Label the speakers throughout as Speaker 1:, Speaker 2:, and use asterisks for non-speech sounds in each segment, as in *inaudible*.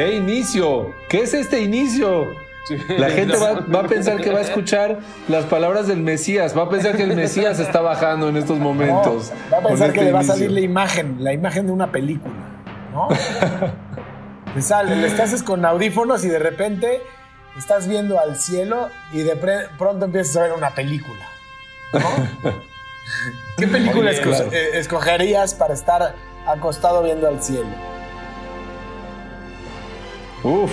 Speaker 1: ¿Qué inicio? ¿Qué es este inicio? La gente va, va, a pensar que va a escuchar las palabras del Mesías, va a pensar que el Mesías está bajando en estos momentos.
Speaker 2: No, va a pensar que este le va a salir la imagen, la imagen de una película, ¿no? *laughs* le sale, le estás con audífonos y de repente estás viendo al cielo y de pronto empiezas a ver una película, ¿no? ¿Qué película Oye, claro. Eh, escogerías para estar acostado viendo al cielo?
Speaker 1: Uf,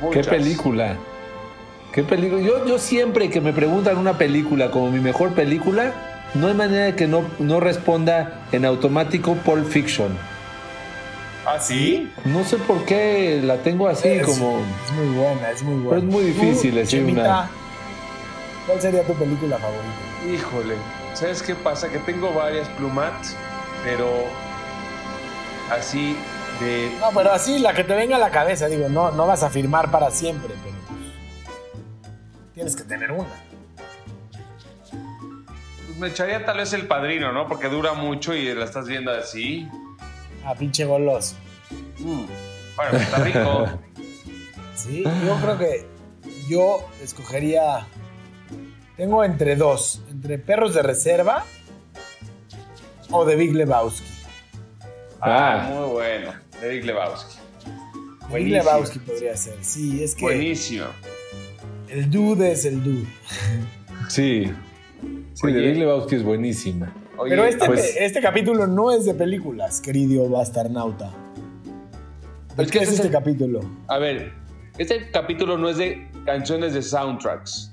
Speaker 1: Muchas. qué película. ¿Qué película? Yo, yo siempre que me preguntan una película como mi mejor película, no hay manera de que no, no responda en automático Pulp Fiction.
Speaker 3: ¿Ah, sí?
Speaker 1: No sé por qué la tengo así
Speaker 2: es,
Speaker 1: como...
Speaker 2: Es muy buena, es muy buena.
Speaker 1: Pero es muy difícil decir una...
Speaker 2: ¿Cuál sería tu película favorita?
Speaker 3: Híjole, ¿sabes qué pasa? Que tengo varias plumat, pero así
Speaker 2: No, pero así la que te venga a la cabeza, digo, no, no vas a firmar para siempre, pero tienes que tener una.
Speaker 3: Pues me echaría tal vez el padrino, ¿no? Porque dura mucho y la estás viendo así.
Speaker 2: Ah, pinche goloso.
Speaker 3: Mm. Bueno, está rico. *laughs*
Speaker 2: sí, yo creo que yo escogería. Tengo entre dos: entre perros de reserva o de Big Lebowski.
Speaker 3: Ah, ah. muy bueno. De Big Lebowski.
Speaker 2: Big Lebowski podría ser, sí, es que.
Speaker 3: Buenísimo.
Speaker 2: El dude es el dude.
Speaker 1: Sí. Sí, Oye. de Big Lebowski es buenísima.
Speaker 2: Oye, Pero este, pues, este capítulo no es de películas, querido bastarnauta. ¿De qué es, es este el, capítulo?
Speaker 3: A ver, este capítulo no es de canciones de soundtracks.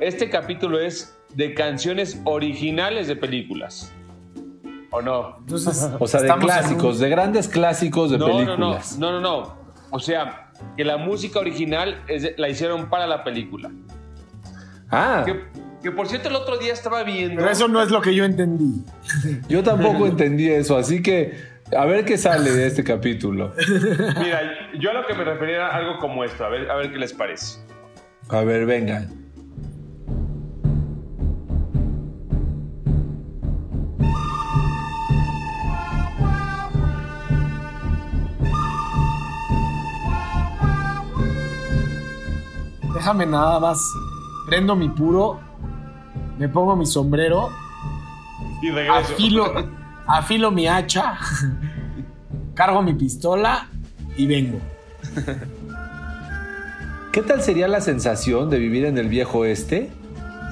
Speaker 3: Este capítulo es de canciones originales de películas. ¿O no?
Speaker 2: Entonces, *laughs*
Speaker 1: o sea, de clásicos, un... de grandes clásicos de
Speaker 3: no,
Speaker 1: películas.
Speaker 3: No, no, no, no, no. O sea, que la música original es, la hicieron para la película.
Speaker 1: Ah.
Speaker 3: Que, que, por cierto el otro día estaba viendo.
Speaker 2: Pero eso no es lo que yo entendí. *laughs*
Speaker 1: Yo tampoco entendí eso, así que a ver qué sale de este capítulo.
Speaker 3: Mira, yo a lo que me refería era algo como esto, a ver, a ver qué les parece.
Speaker 1: A ver, venga.
Speaker 2: Déjame nada más. Prendo mi puro, me pongo mi sombrero,
Speaker 3: y regreso.
Speaker 2: afilo, afilo mi hacha, *laughs* cargo mi pistola y vengo. *laughs*
Speaker 1: ¿Qué tal sería la sensación de vivir en el viejo este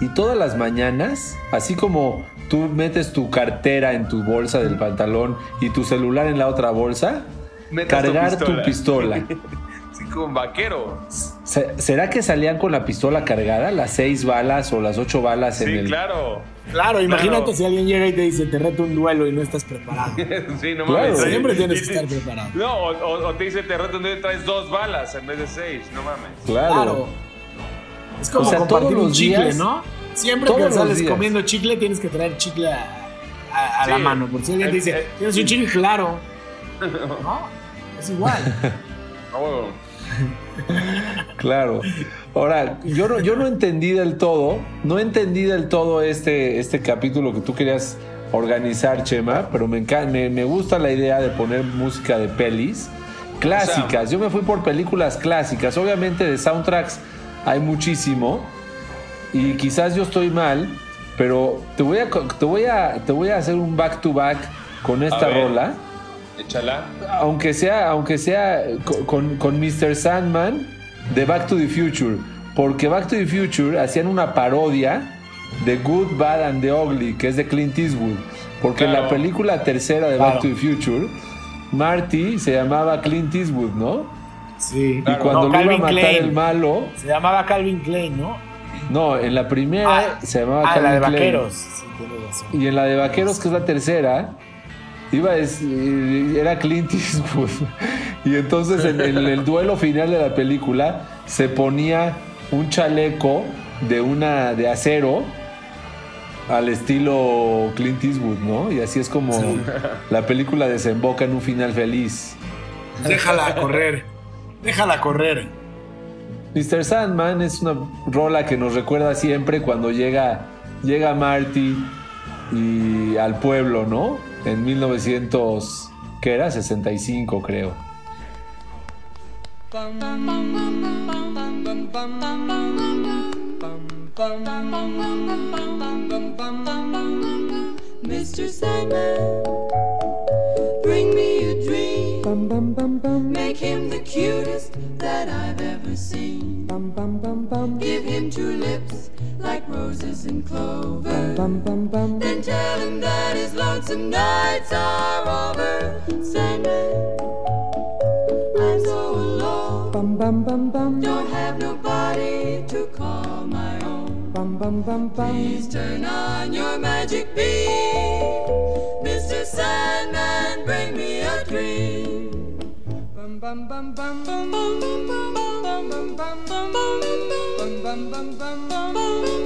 Speaker 1: y todas las mañanas, así como tú metes tu cartera en tu bolsa del pantalón y tu celular en la otra bolsa,
Speaker 3: Metas
Speaker 1: cargar
Speaker 3: tu
Speaker 1: tu pistola? *laughs*
Speaker 3: Sí, como vaquero.
Speaker 1: ¿Será que salían con la pistola cargada, las seis balas o las ocho balas en
Speaker 3: Sí,
Speaker 1: el...
Speaker 3: claro.
Speaker 2: Claro, imagínate si alguien llega y te dice, te reto un duelo y no estás preparado. *laughs*
Speaker 3: sí, no
Speaker 1: Claro.
Speaker 3: mames.
Speaker 2: Siempre
Speaker 3: Y-
Speaker 2: tienes que estar preparado.
Speaker 3: No, o, te dice, te reto un duelo y traes dos balas en vez de seis. No mames.
Speaker 1: Claro.
Speaker 2: Claro. Es como
Speaker 1: O sea,
Speaker 2: compartir
Speaker 1: todos
Speaker 2: un chicle,
Speaker 1: días-
Speaker 2: ¿no? Siempre que sales comiendo chicle, tienes que traer chicle a, a- a la mano. Por si alguien te
Speaker 3: Eh,
Speaker 2: dice,
Speaker 3: eh,
Speaker 2: tienes un chicle claro. *laughs* ¿No? Es igual. *laughs*
Speaker 1: Claro. Ahora, yo no, yo no entendí del todo, no entendí del todo este, este capítulo que tú querías organizar, Chema, pero me, enca- me, me gusta la idea de poner música de pelis clásicas. Yo me fui por películas clásicas. Obviamente de soundtracks hay muchísimo y quizás yo estoy mal, pero te voy a, te voy a, te voy a hacer un back to back con esta rola.
Speaker 3: Échala.
Speaker 1: Aunque sea, aunque sea co- con, con Mr. Sandman de Back to the Future. Porque Back to the Future hacían una parodia de Good, Bad and the Ugly, que es de Clint Eastwood. Porque en la película tercera de Back
Speaker 2: Claro.
Speaker 1: to the Future, Marty se llamaba Clint Eastwood, ¿no?
Speaker 2: Sí.
Speaker 1: Y cuando
Speaker 2: No,
Speaker 1: lo iba a
Speaker 2: Calvin
Speaker 1: matar
Speaker 2: Klein.
Speaker 1: el malo,
Speaker 2: Se llamaba Calvin Klein, ¿no?
Speaker 1: no, en la primera se llamaba
Speaker 2: ah, la de
Speaker 1: Calvin Klein.
Speaker 2: vaqueros. Sí, tienes razón.
Speaker 1: Y en la de Vaqueros, que es la tercera, iba a decir- era Clint Eastwood. Y entonces en, el duelo final de la película se ponía un chaleco de una de acero al estilo Clint Eastwood, ¿no? Y así es como
Speaker 2: Sí.
Speaker 1: la película desemboca en un final feliz.
Speaker 2: Déjala correr. Déjala correr.
Speaker 1: Mr. Sandman es una rola que nos recuerda siempre cuando llega, llega Marty y al pueblo, ¿no? En 1900, ¿qué era? 65 creo.
Speaker 4: Mr. Sandman, bring me a dream. Make him the cutest that I've ever seen. Give him two lips roses and clover. Then tell him that his lonesome nights are over. Sandman, I'm so alone. Don't have nobody to call my own. Please turn on your magic beam. Mr. Sandman, bring me a dream. Bum bum bum bum bum bum bum bum bum bum bum bum bum bum bum bum bum bum bum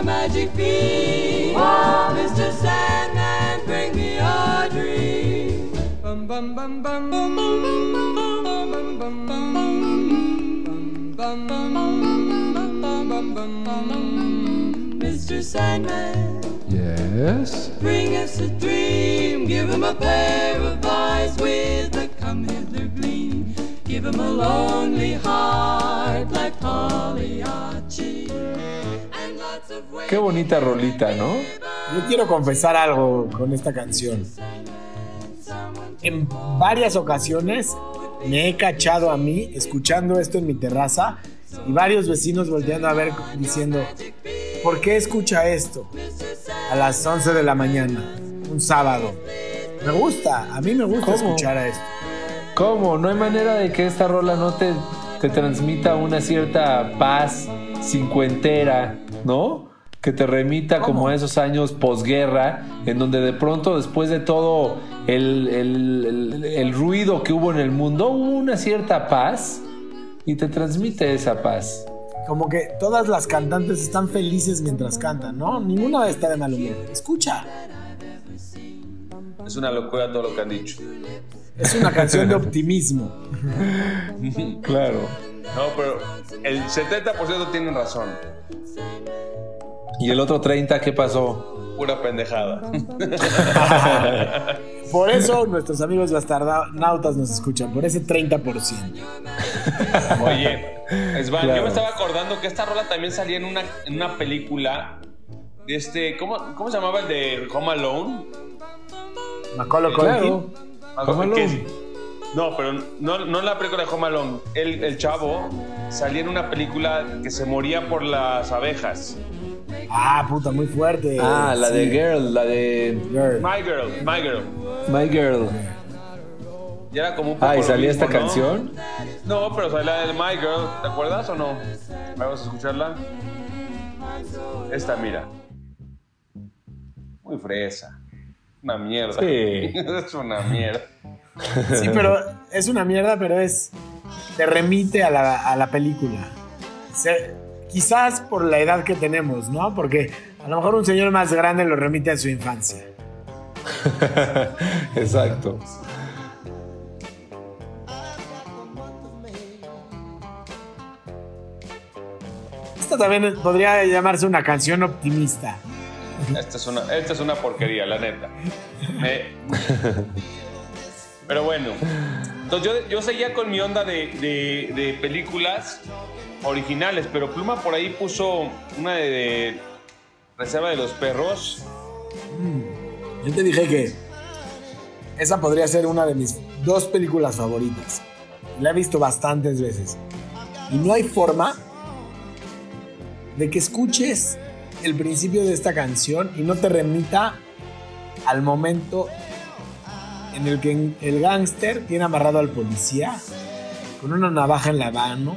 Speaker 4: Your magic beam. Mr. Sandman, bring me a dream. Bum bum bum bum bum bum bum bum bum bum bum bum bum bum bum Mr. Sandman,
Speaker 1: Yes.
Speaker 4: bring us a dream. Give him a pair of eyes with a come hither gleam. Give him a lonely heart like Pagliacci.
Speaker 1: Qué bonita rolita, ¿no?
Speaker 2: Yo quiero confesar algo con esta canción. En varias ocasiones me he cachado a mí escuchando esto en mi terraza y varios vecinos volteando a ver diciendo, ¿por qué escucha esto a las 11 de la mañana, un sábado? Me gusta, a mí me gusta
Speaker 1: ¿Cómo?
Speaker 2: escuchar a esto.
Speaker 1: ¿Cómo? No hay manera de que esta rola no te, te transmita una cierta paz cincuentera, ¿no? Que te remita como a esos años posguerra, en donde de pronto, después de todo el, el- el- el ruido que hubo en el mundo, hubo una cierta paz y te transmite esa paz.
Speaker 2: Como que todas las cantantes están felices mientras cantan, ¿no? Ninguna está de mal humor. Escucha,
Speaker 3: Es una locura todo lo que han dicho.
Speaker 2: es una canción de optimismo. *laughs*
Speaker 1: Claro.
Speaker 3: No, pero el 70% tienen razón.
Speaker 1: ¿Y el otro 30 qué pasó?
Speaker 3: Pura pendejada. *laughs*
Speaker 2: Por eso nuestros amigos bastardautas nos escuchan, por ese 30%.
Speaker 3: Oye, *laughs* Svan,
Speaker 1: Claro.
Speaker 3: yo me estaba acordando que esta rola también salía en una, en una película de este. ¿cómo, ¿Cómo se llamaba el de Home Alone?
Speaker 2: Macaulay
Speaker 1: Claro.
Speaker 2: Culkin.
Speaker 1: Home Alone.
Speaker 3: No, pero no, no en la película de Home Alone. El, el chavo salía en una película que se moría por las abejas.
Speaker 2: Ah, puta, muy fuerte.
Speaker 1: Ah, la de. Girl, la de
Speaker 2: Girl.
Speaker 3: My Girl, My Girl.
Speaker 1: My Girl.
Speaker 3: Y era como un poco
Speaker 1: Ah, ¿y salía
Speaker 3: mismo,
Speaker 1: esta
Speaker 3: ¿no?
Speaker 1: canción?
Speaker 3: No, pero salía la de My Girl. ¿Te acuerdas o no? Vamos a escucharla. Esta, mira. Muy fresa. Una mierda.
Speaker 1: Sí. *laughs*
Speaker 3: es una mierda.
Speaker 2: Sí, *laughs* pero es una mierda, pero es. Te remite a la, a la película. Se- quizás por la edad que tenemos, ¿no? Porque a lo mejor un señor más grande lo remite a su infancia. *laughs*
Speaker 1: Exacto.
Speaker 2: Esta también podría llamarse una canción optimista.
Speaker 3: Esta es una, esta es una porquería, la neta. *laughs* Me- Pero bueno. Entonces yo, yo seguía con mi onda de, de- de películas originales, pero Pluma por ahí puso una de, de Reserva de los Perros.
Speaker 2: Yo te dije que esa podría ser una de mis dos películas favoritas. La he visto bastantes veces. Y no hay forma de que escuches el principio de esta canción y no te remita al momento en el que el gángster tiene amarrado al policía con una navaja en la mano,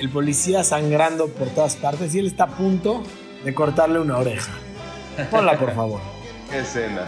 Speaker 2: el policía sangrando por todas partes y él está a punto de cortarle una oreja. Ponla, por favor.
Speaker 3: Qué escena.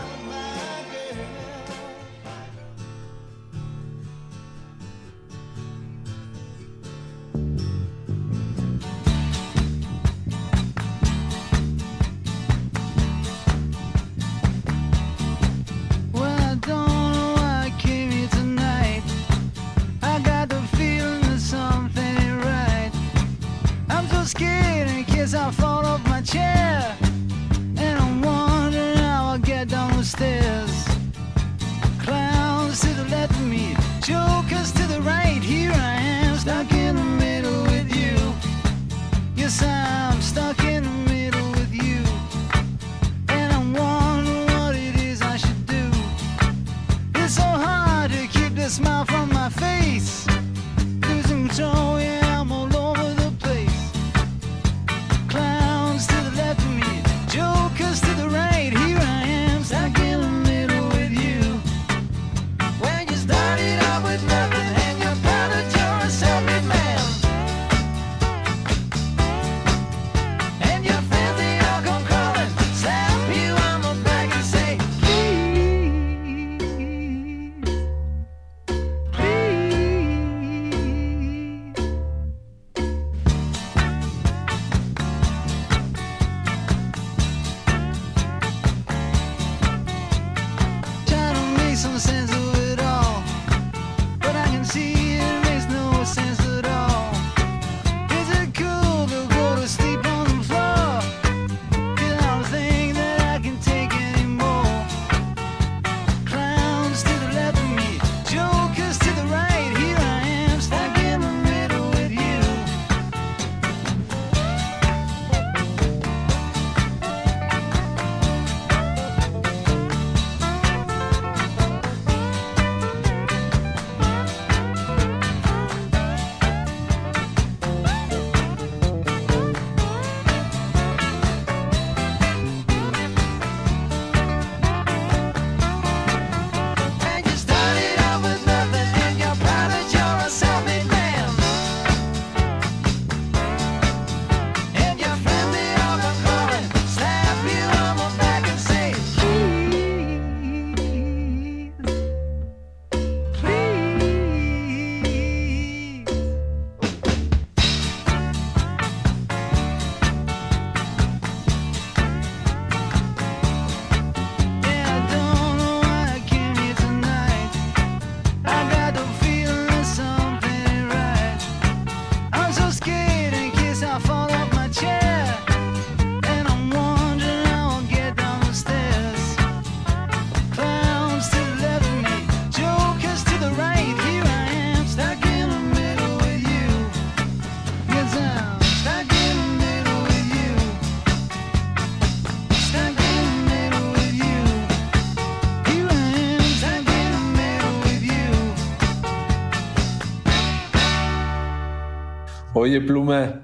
Speaker 1: Oye, Pluma,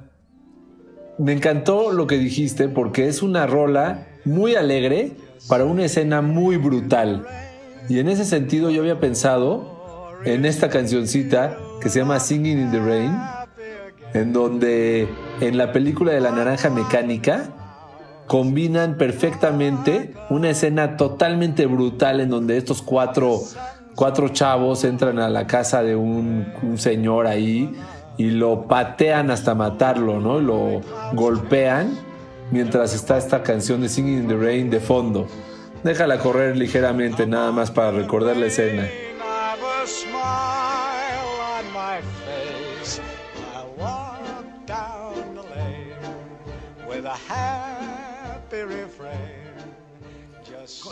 Speaker 1: me encantó lo que dijiste porque es una rola muy alegre para una escena muy brutal. Y en ese sentido yo había pensado en esta cancioncita que se llama Singing in the Rain, en donde en la película de la naranja mecánica combinan perfectamente una escena totalmente brutal en donde estos cuatro, cuatro chavos entran a la casa de un, un señor ahí y lo patean hasta matarlo, ¿no? Lo golpean mientras está esta canción de Singing in the Rain de fondo. Déjala correr ligeramente nada más para recordar la escena.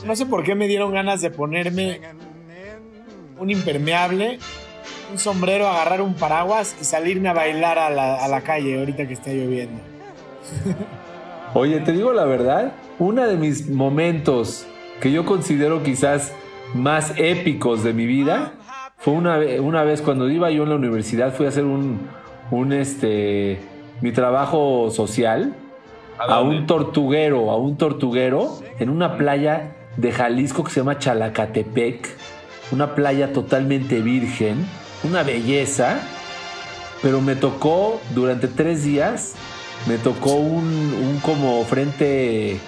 Speaker 2: No sé por qué me dieron ganas de ponerme un impermeable, un sombrero, agarrar un paraguas y salirme a bailar a la, a la calle ahorita que está lloviendo. *laughs*
Speaker 1: Oye, te digo la verdad, uno de mis momentos que yo considero quizás más épicos de mi vida fue una, una vez cuando iba yo en la universidad, fui a hacer un, un este, mi trabajo social
Speaker 3: ¿A
Speaker 1: un tortuguero, a un tortuguero en una playa de Jalisco que se llama Chalacatepec, una playa totalmente virgen, una belleza, pero me tocó durante tres días, me tocó un, un como frente,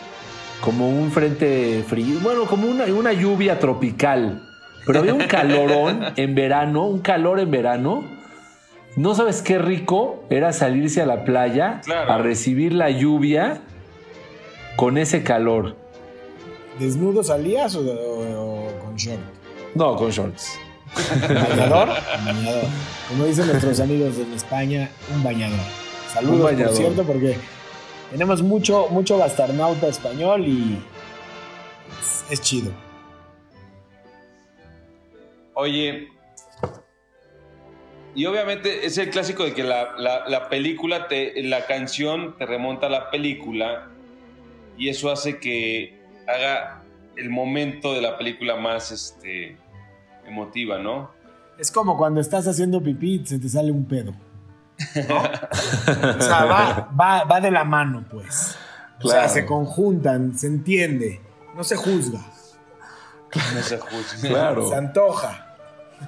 Speaker 1: como un frente frío, bueno, como una, una lluvia tropical, pero había un calorón *laughs* en verano, un calor en verano. No sabes qué rico era salirse a la playa
Speaker 3: Claro.
Speaker 1: a recibir la lluvia con ese calor.
Speaker 2: ¿Desnudo salías o, o- o con short?
Speaker 1: No, con shorts.
Speaker 2: ¿Bañador? bañador. Como dicen nuestros amigos en España, un bañador. Saludos,
Speaker 1: Un bañador.
Speaker 2: por cierto, porque tenemos mucho, mucho bastarnauta español y es, es chido.
Speaker 3: Oye, y obviamente es el clásico de que la, la- la película, te, la canción te remonta a la película y eso hace que haga el momento de la película más este, emotiva, ¿no?
Speaker 2: Es como cuando estás haciendo pipí y se te sale un pedo. ¿no? *laughs* o sea, va, va- va de la mano, pues. O sea, se conjuntan, se entiende. No se juzga,
Speaker 3: No se juzgue.
Speaker 1: Claro.
Speaker 2: se antoja.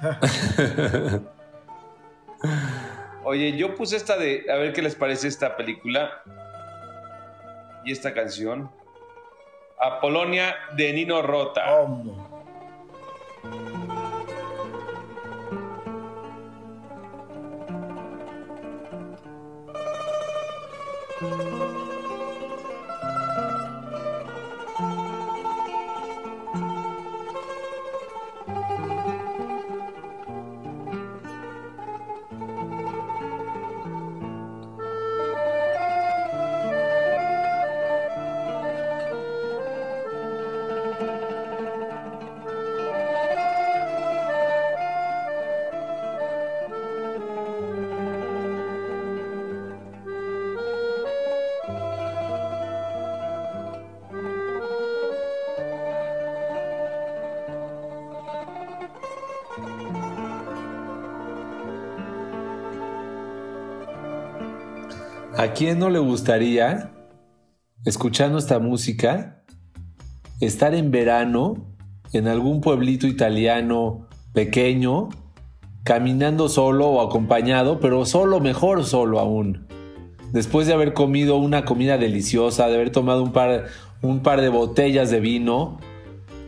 Speaker 2: *laughs*
Speaker 3: Oye, yo puse esta de. A ver qué les parece esta película. Y esta canción. Apolonia de Nino Rota.
Speaker 1: ¿A quién no le gustaría, escuchando esta música, estar en verano en algún pueblito italiano pequeño, caminando solo o acompañado, pero solo, mejor solo aún? Después de haber comido una comida deliciosa, de haber tomado un par, un par de botellas de vino,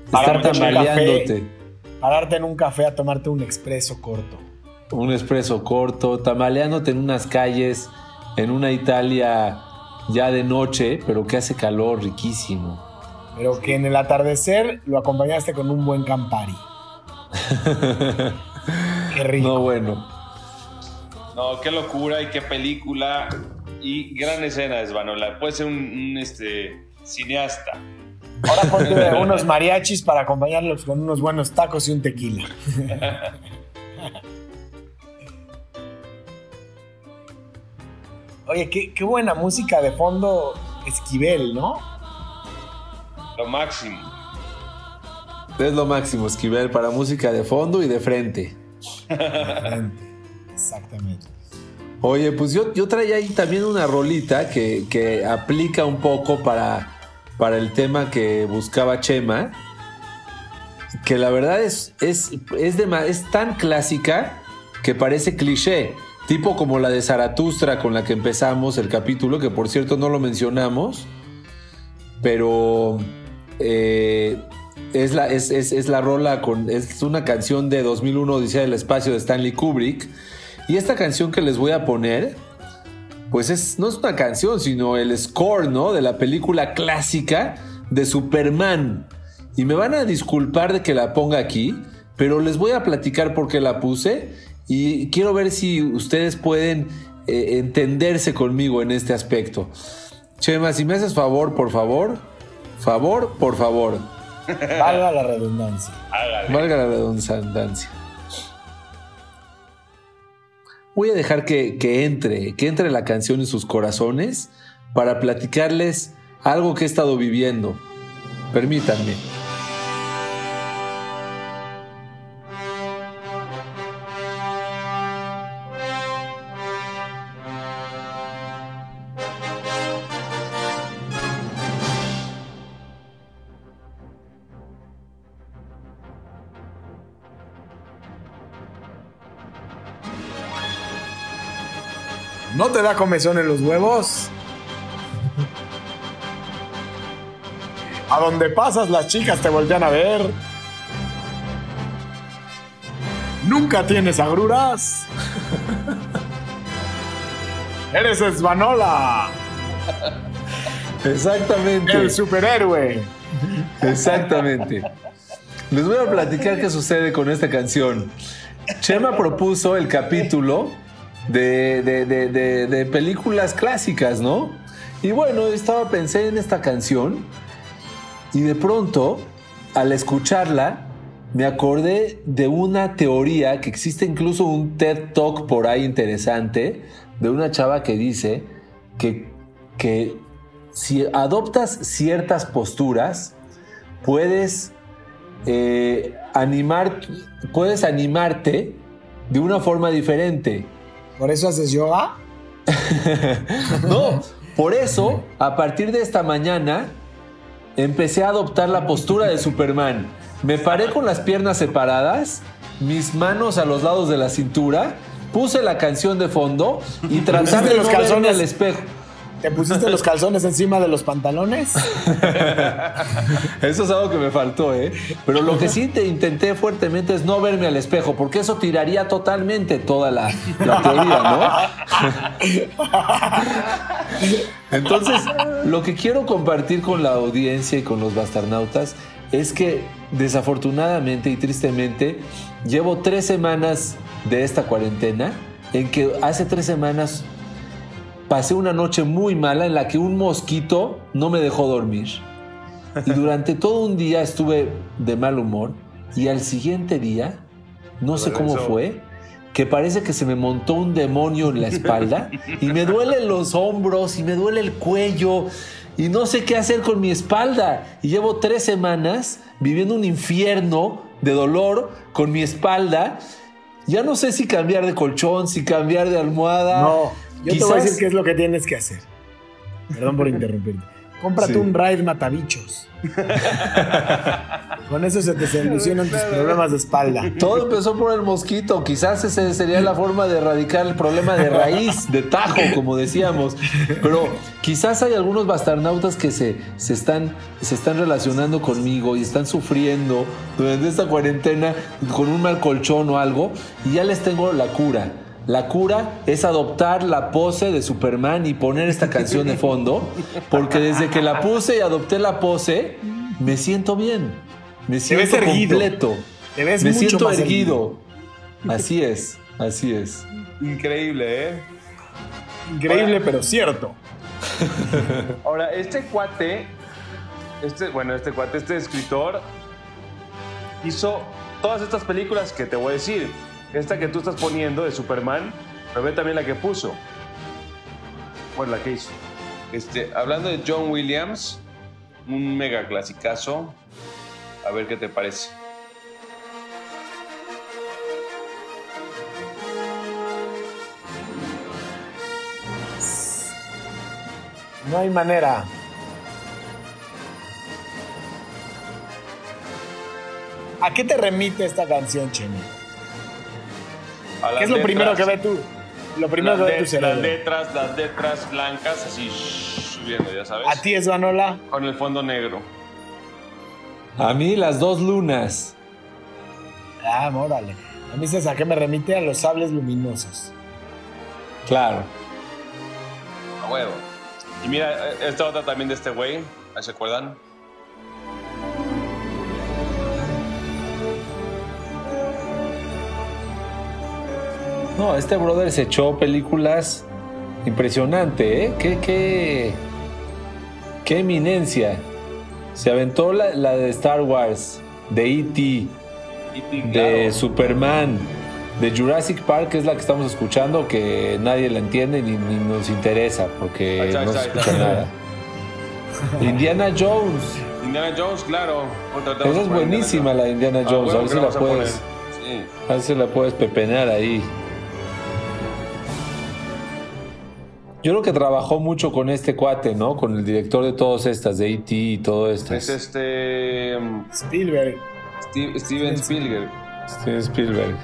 Speaker 1: estar
Speaker 2: en un
Speaker 1: tambaleándote.
Speaker 2: Pararte en un café a tomarte un expreso corto.
Speaker 1: un espresso corto, tamaleándote en unas calles, en una Italia ya de noche, pero que hace calor riquísimo.
Speaker 2: Pero que en el atardecer lo acompañaste con un buen Campari. *laughs* Qué rico.
Speaker 1: No, bueno.
Speaker 3: No, qué locura y qué película. Y gran escena, Svanola. Puede ser un, un, este, cineasta.
Speaker 2: Ahora ponte *laughs* unos mariachis para acompañarlos con unos buenos tacos y un tequila. *laughs* Oye, qué, qué buena música de fondo Esquivel, ¿no?
Speaker 3: Lo máximo.
Speaker 1: Es lo máximo, Esquivel, para música de fondo y de frente.
Speaker 2: Exactamente.
Speaker 1: Oye, pues yo, yo traía ahí también una rolita que, que aplica un poco para, para el tema que buscaba Chema. Que la verdad es, es, es, de es tan clásica que parece cliché. Tipo como la de Zaratustra con la que empezamos el capítulo, que por cierto no lo mencionamos. Pero eh, es, la, es, es- es la rola con. Es una canción de 2001 Odisea del Espacio de Stanley Kubrick. Y esta canción que les voy a poner, pues es, no es una canción, sino el score, ¿no? De la película clásica de Superman. Y me van a disculpar de que la ponga aquí, pero les voy a platicar por qué la puse y quiero ver si ustedes pueden eh, entenderse conmigo en este aspecto. Chema, si me haces favor, por favor, favor, por favor, *laughs*
Speaker 2: Valga la redundancia.
Speaker 3: Hágale.
Speaker 1: valga la redundancia. Voy a dejar que, que entre, que entre la canción en sus corazones para platicarles algo que he estado viviendo. Permítanme.
Speaker 2: ¿No te da comezón en los huevos? A donde pasas las chicas te voltean a ver. Nunca tienes agruras. *laughs* Eres Esvanola,
Speaker 1: Exactamente.
Speaker 2: el superhéroe.
Speaker 1: Exactamente. Les voy a platicar qué sucede con esta canción. Chema propuso el capítulo de, de- de- de- películas clásicas, ¿no? Y bueno, estaba pensé en esta canción y de pronto, al escucharla, me acordé de una teoría que existe incluso un TED Talk por ahí interesante de una chava que dice que, que si adoptas ciertas posturas, puedes eh, animar, puedes animarte de una forma diferente.
Speaker 2: ¿Por eso haces yoga? *laughs*
Speaker 1: No, por eso, a partir de esta mañana, empecé a adoptar la postura de Superman. Me paré con las piernas separadas, mis manos a los lados de la cintura, puse la canción de fondo y tratar de
Speaker 2: los
Speaker 1: no verme
Speaker 2: calzones?
Speaker 1: al espejo.
Speaker 2: ¿Te pusiste los calzones encima de los pantalones? *laughs*
Speaker 1: Eso es algo que me faltó, ¿eh? Pero lo que sí te intenté fuertemente es no verme al espejo, porque eso tiraría totalmente toda la, teoría, ¿no? *laughs* Entonces, lo que quiero compartir con la audiencia y con los bastarnautas es que desafortunadamente y tristemente llevo tres semanas de esta cuarentena en que hace tres semanas pasé una noche muy mala en la que un mosquito no me dejó dormir. Y durante todo un día estuve de mal humor y al siguiente día, no sé cómo fue, que parece que se me montó un demonio en la espalda y me duelen los hombros y me duele el cuello y no sé qué hacer con mi espalda. Y llevo tres semanas viviendo un infierno de dolor con mi espalda. Ya no sé si cambiar de colchón, si cambiar de almohada.
Speaker 2: No, yo te voy a
Speaker 1: Quizás-
Speaker 2: decir qué es lo que tienes que hacer. Perdón por *laughs* interrumpirte. Cómprate
Speaker 1: Sí.
Speaker 2: un raid matabichos. *laughs* Con eso se te solucionan tus problemas de espalda.
Speaker 1: Todo empezó por el mosquito. Quizás esa sería la forma de erradicar el problema de raíz, de tajo, como decíamos. Pero quizás hay algunos bastarnautas que se, se, están, se están relacionando conmigo y están sufriendo durante esta cuarentena con un mal colchón o algo. Y ya les tengo la cura. La cura es adoptar la pose de Superman y poner esta canción de fondo. Porque desde que la puse y adopté la pose, me siento bien. Me siento
Speaker 2: erguido.
Speaker 1: completo.
Speaker 2: Te ves
Speaker 1: Me
Speaker 2: mucho
Speaker 1: siento
Speaker 2: más
Speaker 1: erguido. Así es, así es.
Speaker 3: Increíble, ¿eh?
Speaker 2: Increíble, pero cierto.
Speaker 3: Ahora, este cuate, este, bueno, este cuate, este escritor, hizo todas estas películas que te voy a decir. Esta que tú estás poniendo de Superman, pero ve también la que puso. Bueno, la que hizo. Este, hablando de John Williams, un mega clasicazo. A ver qué te parece.
Speaker 2: No hay manera. ¿A qué te remite esta canción, Chemi?
Speaker 3: A
Speaker 2: ¿Qué es lo primero que ve tú? Lo primero que ve tu cerebro.
Speaker 3: las letras, las letras blancas así shh, subiendo, ya sabes.
Speaker 2: ¿A ti es Vanola?
Speaker 3: Con el fondo negro.
Speaker 1: A mí las dos lunas.
Speaker 2: Ah, órale. A mí se a qué me remite a los sables luminosos.
Speaker 1: Claro.
Speaker 3: A huevo. Y mira, eh, esta otra también de este güey. ¿Ahí se acuerdan?
Speaker 1: No, este brother se echó películas impresionante, ¿eh? Qué, qué, qué eminencia. Se aventó la, la de Star Wars, de E.T.,
Speaker 3: y
Speaker 1: de Superman, de Jurassic Park, que es la que estamos escuchando, que nadie la entiende ni, ni nos interesa, porque no se escucha nada. Indiana Jones.
Speaker 3: Indiana Jones, claro.
Speaker 1: Esa es buenísima la de Indiana
Speaker 3: Ah,
Speaker 1: Jones. a ver si
Speaker 3: la
Speaker 1: puedes.
Speaker 3: Sí.
Speaker 1: A ver si la puedes pepenar ahí. Yo creo que trabajó mucho con este cuate, ¿no? Con el director de todas estas, de E.T. y todo esto.
Speaker 3: Es este. um,
Speaker 2: Spielberg.
Speaker 3: Steve- Steven Spielberg.
Speaker 1: Steven Spielberg.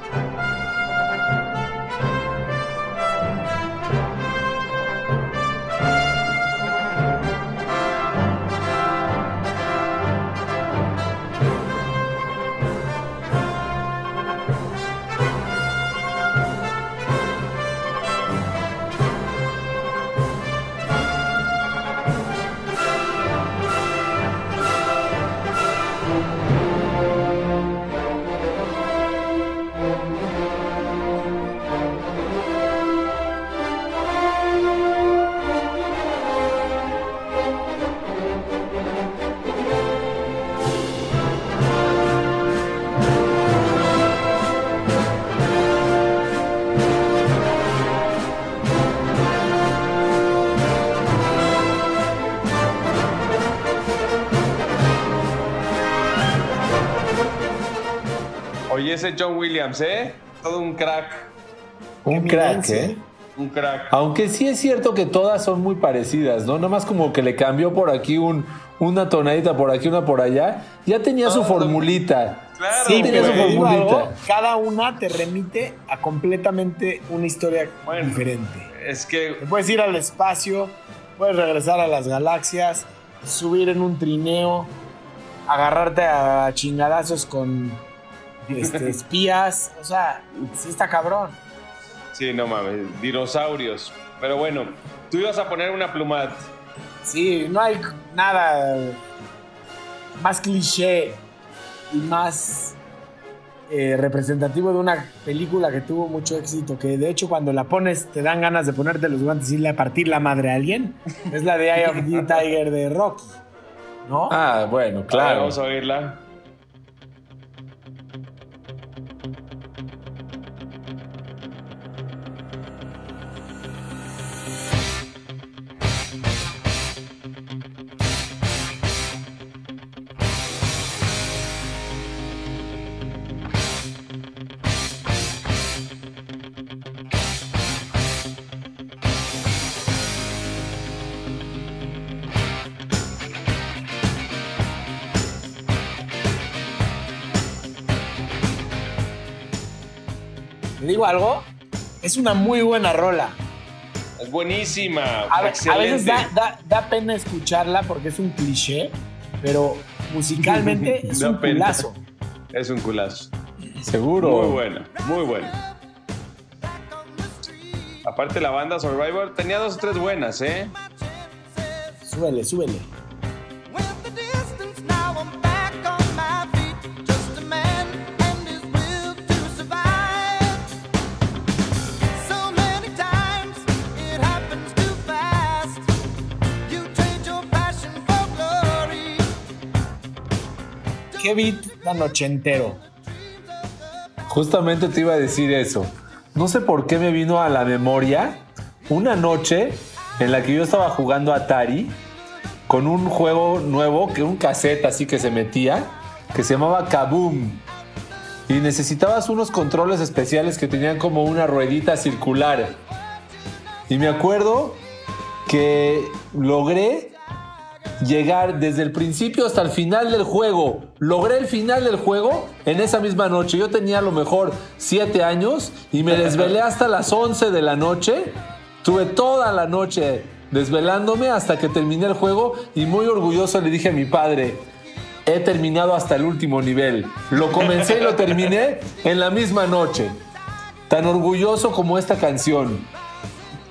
Speaker 3: Ese John Williams, ¿eh? todo un crack.
Speaker 1: Un crack,
Speaker 2: Eminencia.
Speaker 1: ¿eh?
Speaker 3: Un crack.
Speaker 1: Aunque sí es cierto que todas son muy parecidas, ¿no? Nada más como que le cambió por aquí un, una tonadita por aquí, una por allá. Ya tenía su formulita.
Speaker 3: Claro,
Speaker 2: Sí,
Speaker 1: tenía
Speaker 2: pero
Speaker 1: su
Speaker 2: te digo
Speaker 1: formulita.
Speaker 2: algo, cada una te remite a completamente una historia
Speaker 3: Bueno.
Speaker 2: diferente.
Speaker 3: Es que
Speaker 2: Te puedes ir al espacio, puedes regresar a las galaxias, subir en un trineo, agarrarte a chingadazos con este, espías. O sea, sí está cabrón.
Speaker 3: Sí, no mames, dinosaurios. Pero bueno, tú ibas a poner una plumad.
Speaker 2: Sí, no hay nada más cliché y más eh, representativo de una película que tuvo mucho éxito, que de hecho cuando la pones te dan ganas de ponerte los guantes y irle a partir la madre a alguien. Es la de Eye of the Tiger de Rocky. ¿No?
Speaker 1: Ah, bueno, claro.
Speaker 3: vamos a oírla.
Speaker 2: Digo algo? Es una muy buena rola.
Speaker 3: Es buenísima.
Speaker 2: A, ve- a
Speaker 3: excelente.
Speaker 2: veces da, da- da pena escucharla porque es un cliché, pero musicalmente *laughs* es
Speaker 3: Da
Speaker 2: un
Speaker 3: pena.
Speaker 2: culazo.
Speaker 3: Es un culazo.
Speaker 1: Seguro.
Speaker 3: Muy buena, muy buena. Aparte la banda Survivor tenía dos o tres buenas, ¿eh?
Speaker 2: Súbele, súbele. Qué beat tan.
Speaker 1: Justamente te iba a decir eso. No sé por qué me vino a la memoria una noche en la que yo estaba jugando Atari con un juego nuevo, que un cassette así que se metía, que se llamaba Kaboom. Y necesitabas unos controles especiales que tenían como una ruedita circular. Y me acuerdo que logré llegar desde el principio hasta el final del juego. Logré el final del juego en esa misma noche. Yo tenía a lo mejor 7 años y me desvelé hasta las 11 de la noche. Tuve toda la noche desvelándome hasta que terminé el juego y muy orgulloso le dije a mi padre, he terminado hasta el último nivel. Lo comencé y lo terminé en la misma noche. Tan orgulloso como esta canción.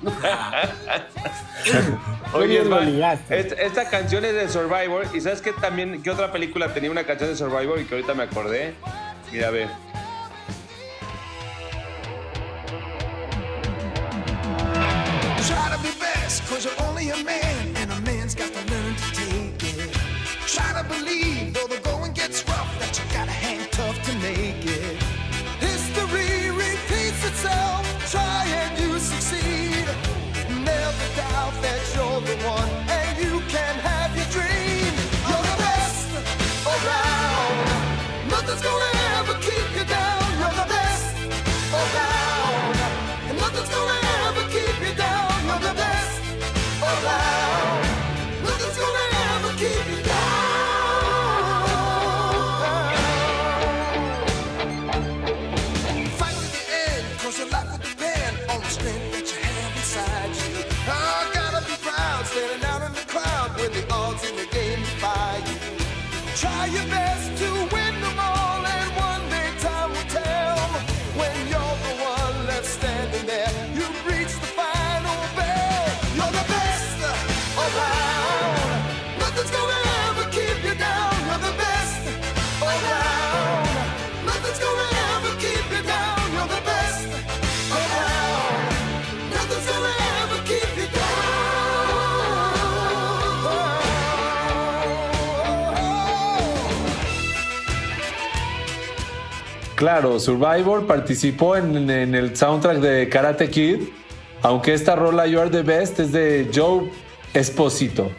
Speaker 1: *laughs* *laughs*
Speaker 3: Oye, Svan,
Speaker 2: ligaste.
Speaker 3: esta, esta canción es de Survivor. ¿Y sabes qué también? ¿Qué otra película tenía una canción de Survivor y que ahorita me acordé? Mira,
Speaker 5: a it. Try to believe, though the one, in the game defy you. Try your best
Speaker 1: Claro, Survivor participó en, en el soundtrack de Karate Kid, aunque esta rola You Are the Best es de Joe Esposito.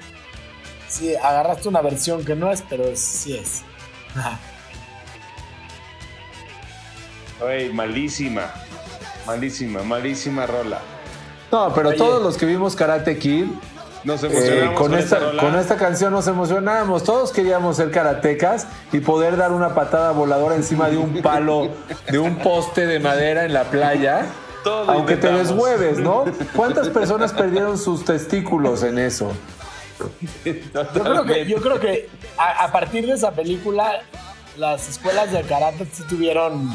Speaker 2: Sí, agarraste una versión que no es, pero sí es.
Speaker 3: Güey, malísima. Malísima, malísima rola.
Speaker 1: No, pero
Speaker 2: Oye.
Speaker 1: todos los que vimos Karate Kid,
Speaker 3: Nos
Speaker 1: eh,
Speaker 3: emocionamos
Speaker 1: con,
Speaker 3: esa
Speaker 1: esta, con esta canción nos emocionábamos. Todos queríamos ser karatecas y poder dar una patada voladora encima de un palo, de un poste de madera en la playa.
Speaker 3: Todo
Speaker 1: aunque te deshueves, ¿no? ¿Cuántas personas perdieron sus testículos en eso?
Speaker 2: Yo creo que, yo creo que a, a partir de esa película, las escuelas de karate sí tuvieron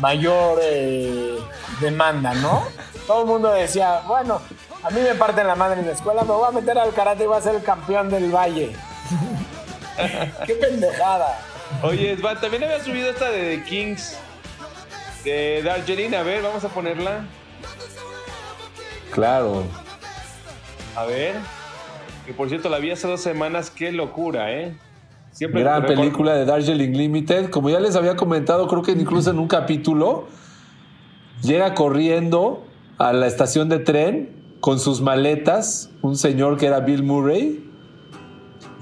Speaker 2: mayor eh, demanda, ¿no? Todo el mundo decía, bueno, a mí me parten la madre en la escuela, me voy a meter al karate y voy a ser el campeón del valle. *laughs* ¡Qué pendejada!
Speaker 3: Oye, Svan, también había subido esta de The Kings de Darjeeling. A ver, vamos a ponerla.
Speaker 1: Claro.
Speaker 3: A ver. Que por cierto, la vi hace dos semanas. Qué locura, ¿eh? Siempre
Speaker 1: Gran película de Darjeeling Limited. Como ya les había comentado, creo que incluso en un capítulo, llega corriendo a la estación de tren con sus maletas, un señor que era Bill Murray,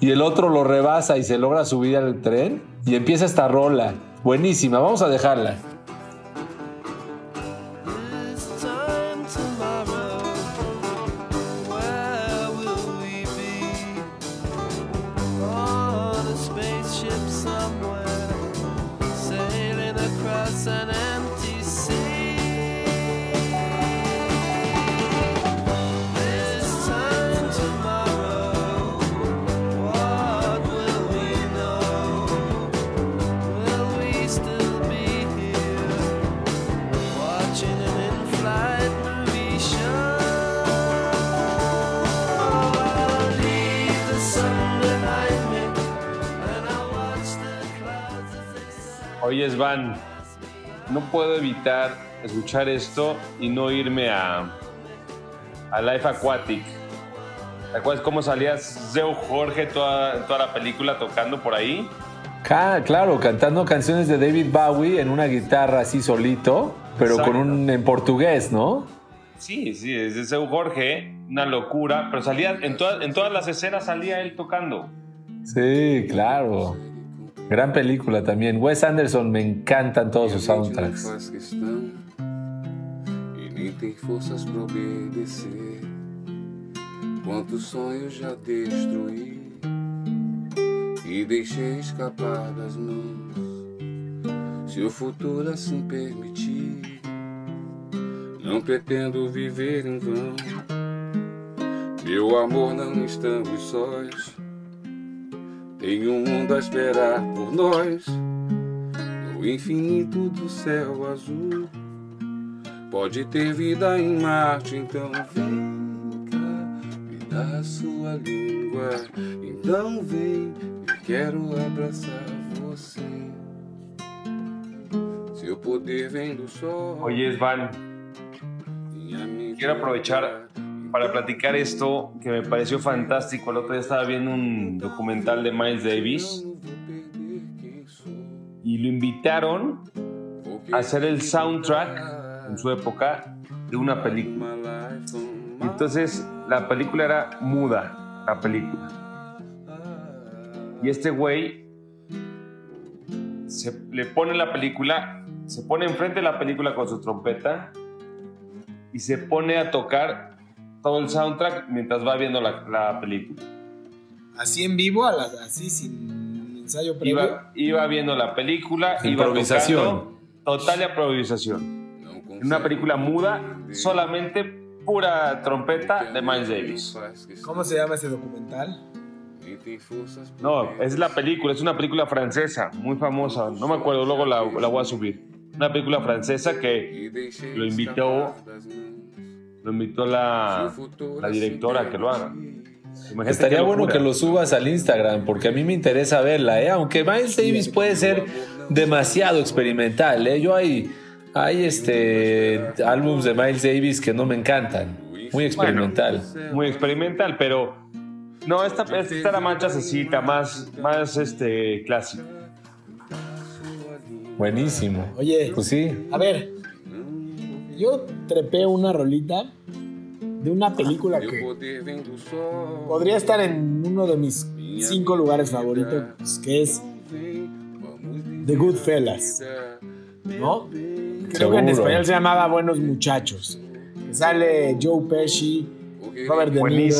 Speaker 1: y el otro lo rebasa y se logra subir al tren, y empieza esta rola. Buenísima, vamos a dejarla.
Speaker 3: Escuchar esto y no irme a, a Life Aquatic. ¿Te acuerdas cómo salía Zeu Jorge toda, toda la película tocando por ahí?
Speaker 1: Ca- claro, cantando canciones de David Bowie en una guitarra así solito, pero
Speaker 3: Exacto.
Speaker 1: con un en portugués, ¿no?
Speaker 3: Sí, sí, es de Zeu Jorge, una locura, pero salía en, todas en todas las escenas salía él tocando.
Speaker 1: Sí, claro. Gran película también. Wes Anderson, me encantan todos sus soundtracks.
Speaker 6: Quantos sonhos já destruí e deixei escapar das mãos. Se o futuro assim permitir, não pretendo viver em vão. Meu amor, não estamos sós. Tem um mundo a esperar por nós. No infinito do céu azul. Pode ter vida em Marte, então vem cá, me dá sua língua. Então vem, eu quero abraçar você. Seu poder vem do sol.
Speaker 3: Oye, Svan, quiero aprovechar para platicar esto que me pareció fantástico. El otro día estaba viendo un documental de Miles Davis y lo invitaron a hacer el soundtrack en su época de una película. Entonces la película era muda, la película. Y este güey se le pone la película, se pone enfrente de la película con su trompeta y se pone a tocar todo el soundtrack mientras va viendo la, la película.
Speaker 2: Así en vivo, a la- así sin ensayo previo.
Speaker 3: Iba, iba viendo la película, iba
Speaker 1: Improvisación.
Speaker 3: tocando, total improvisación. Una película muda, solamente pura trompeta de Miles Davis.
Speaker 2: ¿Cómo se llama ese documental?
Speaker 3: No, es la película, es una película francesa, muy famosa. No me acuerdo, luego la, la voy a subir. Una película francesa que lo invitó, lo invitó la, la directora a que lo haga. Imagínate
Speaker 1: Estaría bueno que lo subas al Instagram, porque a mí me interesa verla, ¿eh? Aunque Miles Davis puede ser demasiado experimental, ¿eh? Yo hay, hay este, álbums de Miles Davis que no me encantan. Muy experimental.
Speaker 3: Muy experimental, pero no, esta, esta era más jazzcita, más, más este, clásica.
Speaker 1: Buenísimo.
Speaker 2: Oye,
Speaker 1: Pues sí.
Speaker 2: a ver, yo trepé una rolita de una película que podría estar en uno de mis cinco lugares favoritos, que es The Goodfellas.
Speaker 7: ¿no? Creo que en español se llamaba Buenos Muchachos. Que sale Joe Pesci, Robert De Niro,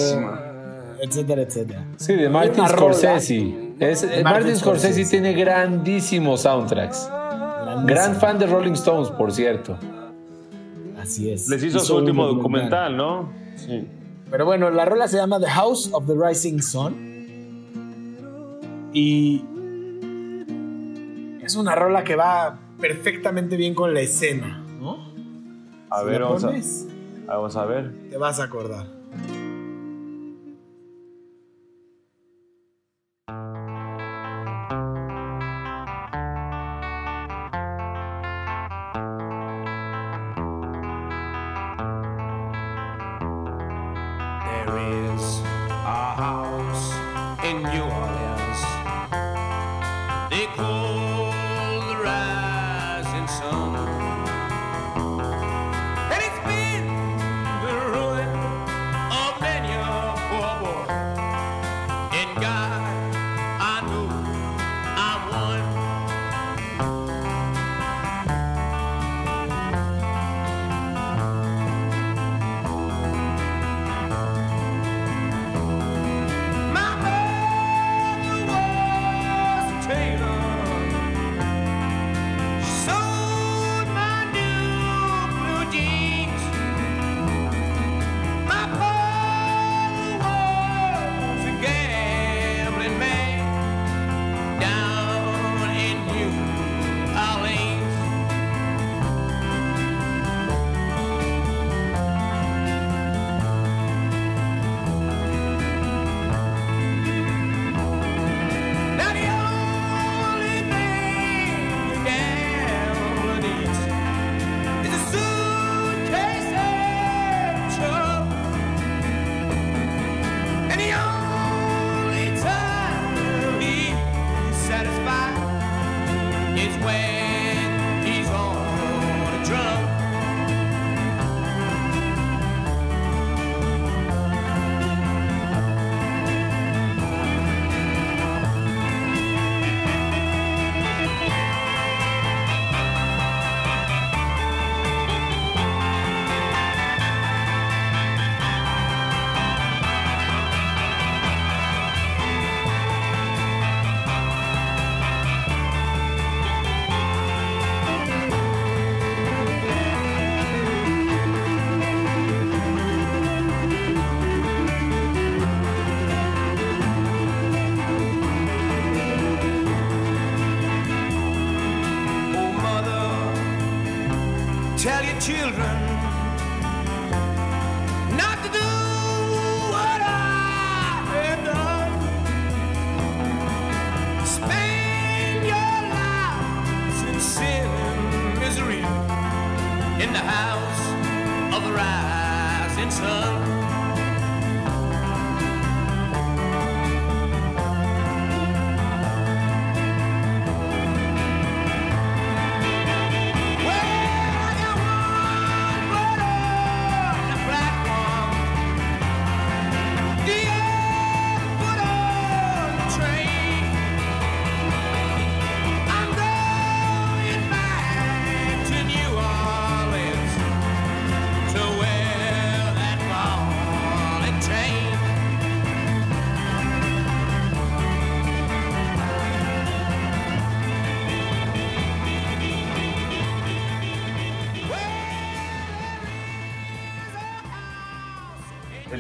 Speaker 7: etcétera, etcétera.
Speaker 1: Sí, de Martin. Scorsese. Es-
Speaker 7: Martin
Speaker 1: Martin Scorsese
Speaker 7: Scorsese.
Speaker 1: tiene grandísimos soundtracks.
Speaker 7: Grandísimo.
Speaker 1: Gran fan de Rolling Stones, por cierto.
Speaker 7: Así es.
Speaker 3: Les hizo su último documental, ¿no?
Speaker 7: Sí. Pero bueno, la rola se llama The House of the Rising Sun. Y es una rola que va perfectamente bien con la escena, ¿no?
Speaker 3: A
Speaker 7: Si
Speaker 3: ver, vamos a, vamos a ver.
Speaker 7: te vas a acordar.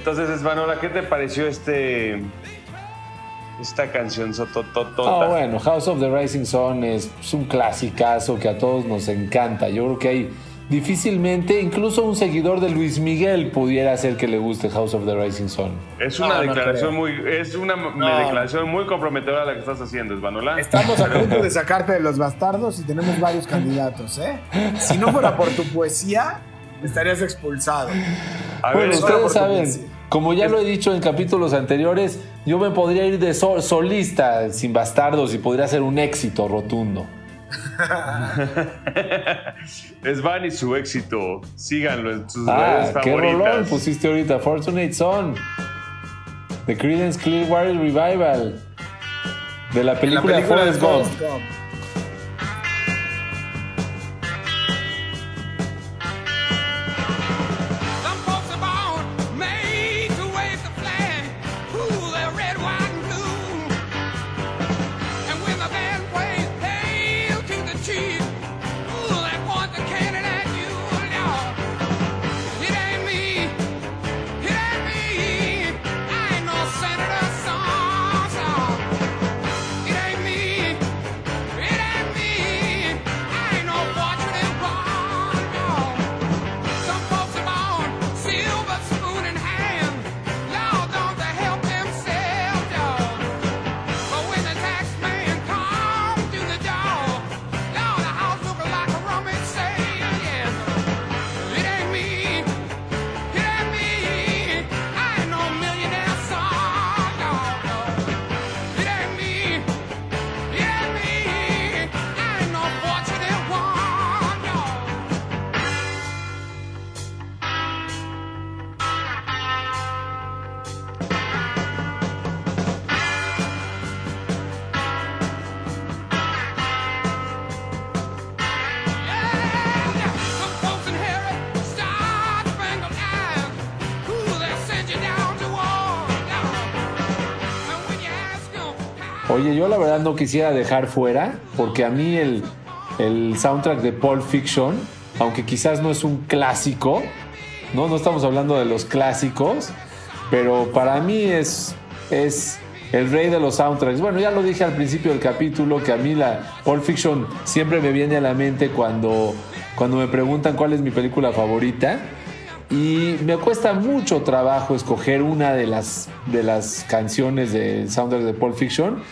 Speaker 3: Entonces, Esvanola, ¿qué te pareció este esta canción sotototota?
Speaker 1: Ah, bueno, House of the Rising Sun es, es un clasicazo que a todos nos encanta. Yo creo que hay difícilmente, incluso un seguidor de Luis Miguel pudiera hacer que le guste House of the Rising Sun.
Speaker 3: Es una
Speaker 7: No,
Speaker 3: declaración muy es una
Speaker 7: No.
Speaker 3: declaración muy comprometedora la que estás haciendo, Esvanola.
Speaker 7: Estamos a punto de sacarte de los bastardos y tenemos varios candidatos, ¿eh? Si no fuera por tu poesía, estarías expulsado.
Speaker 3: A ver,
Speaker 1: Bueno,
Speaker 7: por
Speaker 1: ustedes saben. Como ya lo he dicho en capítulos anteriores, yo me podría ir de sol- solista sin bastardos y podría ser un éxito rotundo. *laughs*
Speaker 3: Esvan y su éxito. Síganlo en sus
Speaker 1: Ah,
Speaker 3: redes
Speaker 1: qué rolón
Speaker 3: favoritas.
Speaker 1: pusiste ahorita. Fortunate Son. The Creedence Clearwater Revival. De la película,
Speaker 7: película de
Speaker 1: Forrest Gump.
Speaker 7: Forrest Gump.
Speaker 1: Oye, yo la verdad no quisiera dejar fuera, porque a mí el, el soundtrack de Pulp Fiction, aunque quizás no es un clásico, ¿no? No estamos hablando de los clásicos, pero para mí es, es el rey de los soundtracks. Bueno, ya lo dije al principio del capítulo, que a mí la Pulp Fiction siempre me viene a la mente cuando, cuando me preguntan cuál es mi película favorita. Y me cuesta mucho trabajo escoger una de las, de las canciones del soundtrack de Pulp Fiction.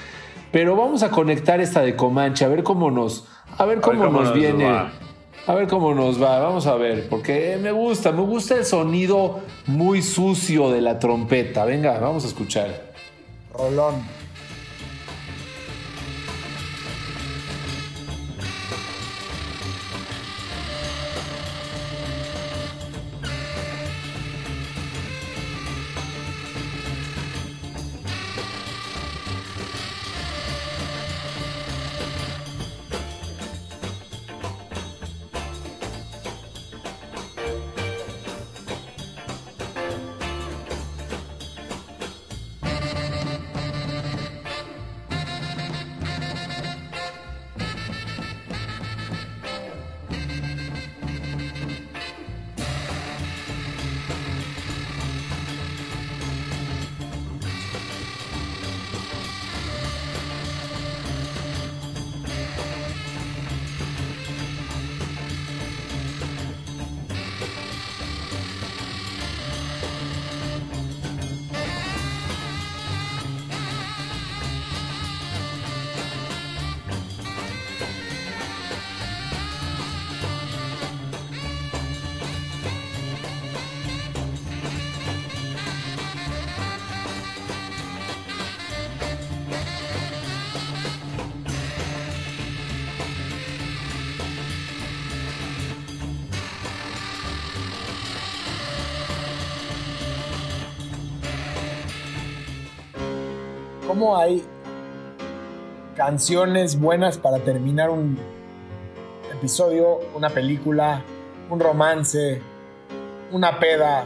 Speaker 1: Pero vamos a conectar esta de Comanche, a ver cómo nos, a ver cómo,
Speaker 3: cómo
Speaker 1: nos,
Speaker 3: nos
Speaker 1: viene.
Speaker 3: va.
Speaker 1: A ver cómo nos va, vamos a ver, porque me gusta, me gusta el sonido muy sucio de la trompeta. Venga, vamos a escuchar.
Speaker 2: Rolón. ¿Cómo hay canciones buenas para terminar un episodio, una película, un romance, una peda,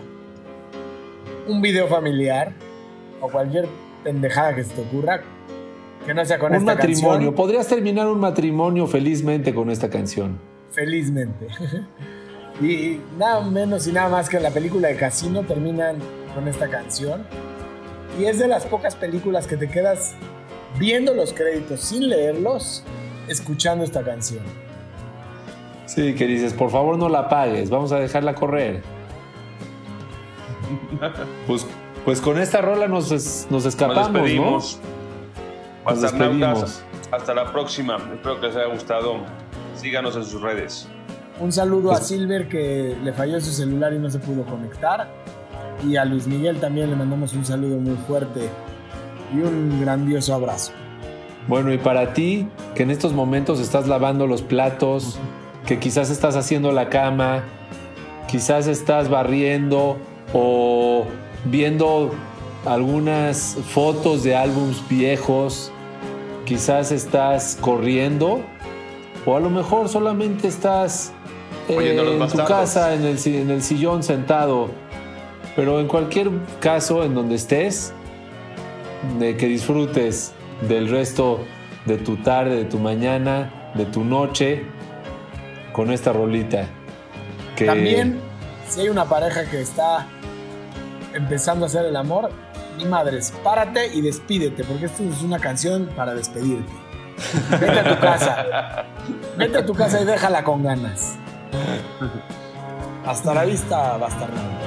Speaker 2: un video familiar o cualquier pendejada que se te ocurra que no sea con
Speaker 1: un
Speaker 2: esta
Speaker 1: matrimonio.
Speaker 2: canción?
Speaker 1: Podrías terminar un matrimonio felizmente con esta canción.
Speaker 2: Felizmente. *laughs* y nada menos y nada más que en la película de Casino terminan con esta canción. Y es de las pocas películas que te quedas viendo los créditos sin leerlos, escuchando esta canción.
Speaker 1: Sí, que dices, por favor no la apagues, vamos a dejarla correr. *laughs* Pues, pues con esta rola nos, es- nos escapamos,
Speaker 3: Nos despedimos.
Speaker 1: ¿no? Nos despedimos.
Speaker 3: hasta la próxima. Espero que les haya gustado. Síganos en sus redes.
Speaker 2: Un saludo
Speaker 1: Pues
Speaker 2: a Silver que le falló su celular y no se pudo conectar. Y a Luis Miguel también le mandamos un saludo muy fuerte y un grandioso abrazo.
Speaker 1: Bueno, y para ti, que en estos momentos estás lavando los platos, que quizás estás haciendo la cama, quizás estás barriendo o viendo algunas fotos de álbums viejos, quizás estás corriendo o a lo mejor solamente estás eh, en tu casa, en el, si- en el sillón sentado. Pero en cualquier caso, en donde estés, de que disfrutes del resto de tu tarde, de tu mañana, de tu noche con esta rolita.
Speaker 2: También, si hay una pareja que está empezando a hacer el amor, mi madres, párate y despídete, porque esto es una canción para despedirte. Vete a tu casa. Vete a tu casa y déjala con ganas. Hasta la vista, bastardo.